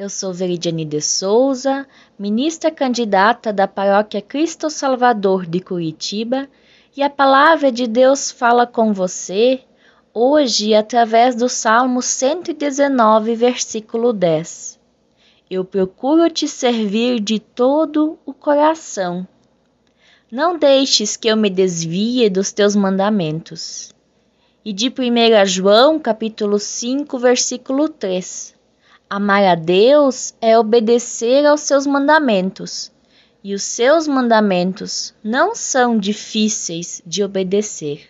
Eu sou Veridiane de Souza, ministra candidata da Paróquia Cristo Salvador de Curitiba, e a palavra de Deus fala com você hoje através do Salmo 119, versículo 10. Eu procuro te servir de todo o coração. Não deixes que eu me desvie dos teus mandamentos. E de 1 João, capítulo 5, versículo 3. Amar a Deus é obedecer aos seus mandamentos, e os seus mandamentos não são difíceis de obedecer.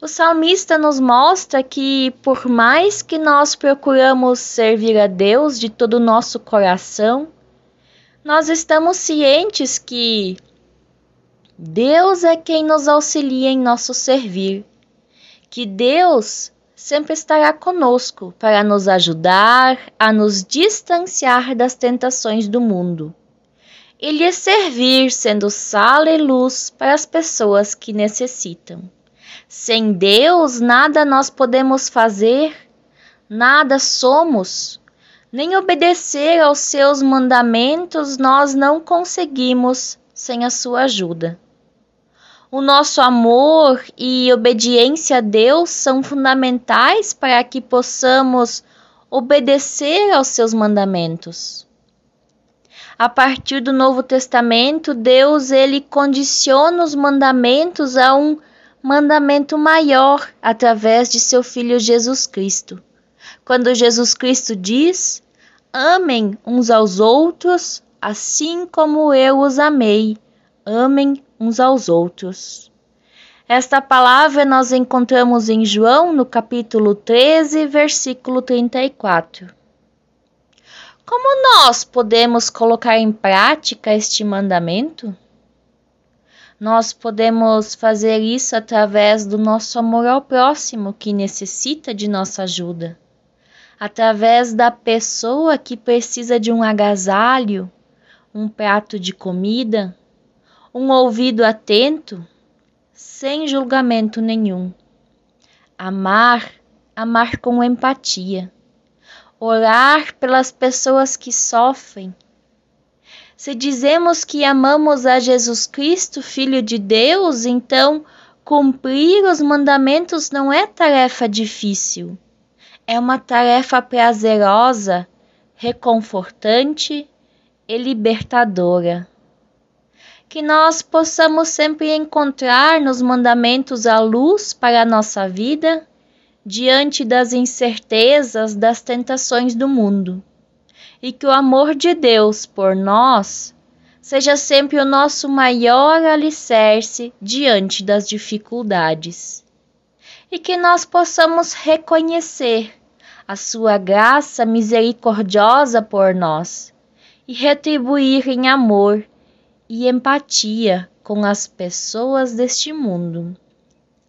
O salmista nos mostra que, por mais que nós procuramos servir a Deus de todo o nosso coração, nós estamos cientes que Deus é quem nos auxilia em nosso servir, que Deus sempre estará conosco para nos ajudar a nos distanciar das tentações do mundo e lhe servir sendo sal e luz para as pessoas que necessitam. Sem Deus, nada nós podemos fazer, nada somos, nem obedecer aos seus mandamentos nós não conseguimos sem a sua ajuda. O nosso amor e obediência a Deus são fundamentais para que possamos obedecer aos seus mandamentos. A partir do Novo Testamento, Deus ele condiciona os mandamentos a um mandamento maior através de seu filho Jesus Cristo. Quando Jesus Cristo diz: Amem uns aos outros, assim como eu os amei. Amem uns aos outros. Esta palavra nós encontramos em João, no capítulo 13, versículo 34. Como nós podemos colocar em prática este mandamento? Nós podemos fazer isso através do nosso amor ao próximo que necessita de nossa ajuda, através da pessoa que precisa de um agasalho, um prato de comida, um ouvido atento, sem julgamento nenhum. Amar, amar com empatia. Orar pelas pessoas que sofrem. Se dizemos que amamos a Jesus Cristo, Filho de Deus, então cumprir os mandamentos não é tarefa difícil. É uma tarefa prazerosa, reconfortante e libertadora que nós possamos sempre encontrar nos mandamentos a luz para a nossa vida diante das incertezas, das tentações do mundo. E que o amor de Deus por nós seja sempre o nosso maior alicerce diante das dificuldades. E que nós possamos reconhecer a sua graça misericordiosa por nós e retribuir em amor e empatia com as pessoas deste mundo.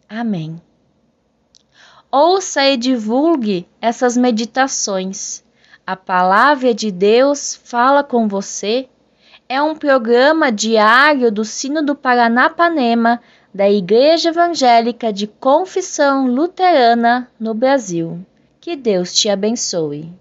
Amém. Ouça e divulgue essas meditações. A Palavra de Deus fala com você. É um programa diário do Sino do Paranapanema da Igreja Evangélica de Confissão Luterana no Brasil. Que Deus te abençoe.